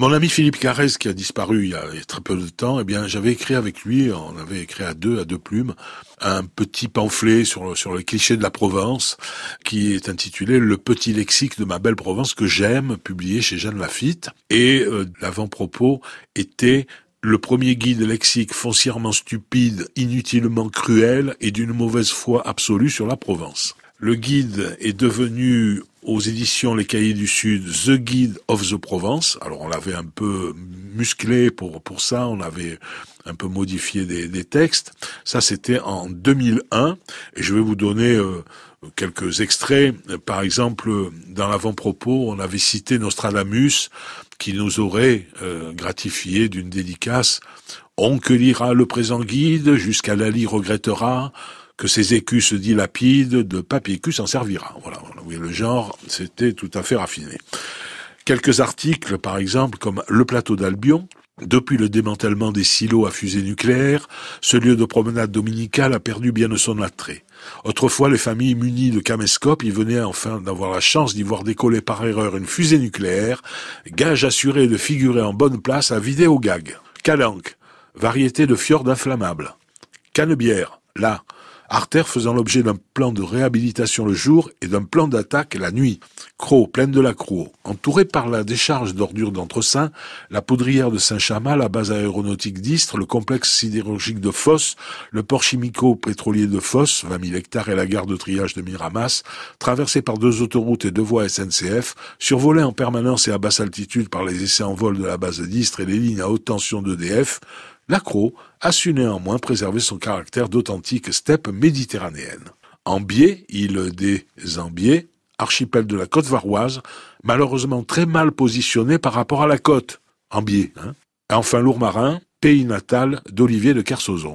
Mon ami Philippe Carrez, qui a disparu il y a très peu de temps, eh bien, j'avais écrit avec lui, on avait écrit à deux, à deux plumes, un petit pamphlet sur, sur les clichés de la Provence, qui est intitulé Le petit lexique de ma belle Provence que j'aime, publié chez Jeanne Lafitte. Et euh, l'avant-propos était le premier guide lexique foncièrement stupide, inutilement cruel et d'une mauvaise foi absolue sur la Provence. Le guide est devenu aux éditions Les Cahiers du Sud The Guide of the Provence. Alors on l'avait un peu musclé pour pour ça, on avait un peu modifié des, des textes. Ça c'était en 2001 et je vais vous donner euh, quelques extraits. Par exemple, dans l'avant-propos, on avait cité Nostradamus qui nous aurait euh, gratifié d'une dédicace. On que lira le présent guide jusqu'à la lit regrettera que ses écus se dilapident, de papicus s'en servira. Voilà, oui, le genre, c'était tout à fait raffiné. Quelques articles, par exemple, comme Le plateau d'Albion, depuis le démantèlement des silos à fusées nucléaires, ce lieu de promenade dominicale a perdu bien de son attrait. Autrefois, les familles munies de caméscopes y venaient enfin d'avoir la chance d'y voir décoller par erreur une fusée nucléaire, gage assuré de figurer en bonne place à vider au gag. Calanque, variété de fjord inflammable. Canebière, là, artère faisant l'objet d'un plan de réhabilitation le jour et d'un plan d'attaque la nuit. Croix, pleine de la Croix, entourée par la décharge d'ordures d'entresaint, la poudrière de Saint-Chamas, la base aéronautique d'Istres, le complexe sidérurgique de Fosse, le port chimico-pétrolier de Fosse, 20 000 hectares et la gare de triage de Miramas, traversée par deux autoroutes et deux voies SNCF, survolée en permanence et à basse altitude par les essais en vol de la base d'Istres et les lignes à haute tension d'EDF, Lacro a su néanmoins préserver son caractère d'authentique steppe méditerranéenne. Ambier, île des Ambiers, archipel de la côte varoise, malheureusement très mal positionné par rapport à la côte. Ambier, hein. Et enfin Lourmarin, pays natal d'Olivier de Kersauzon.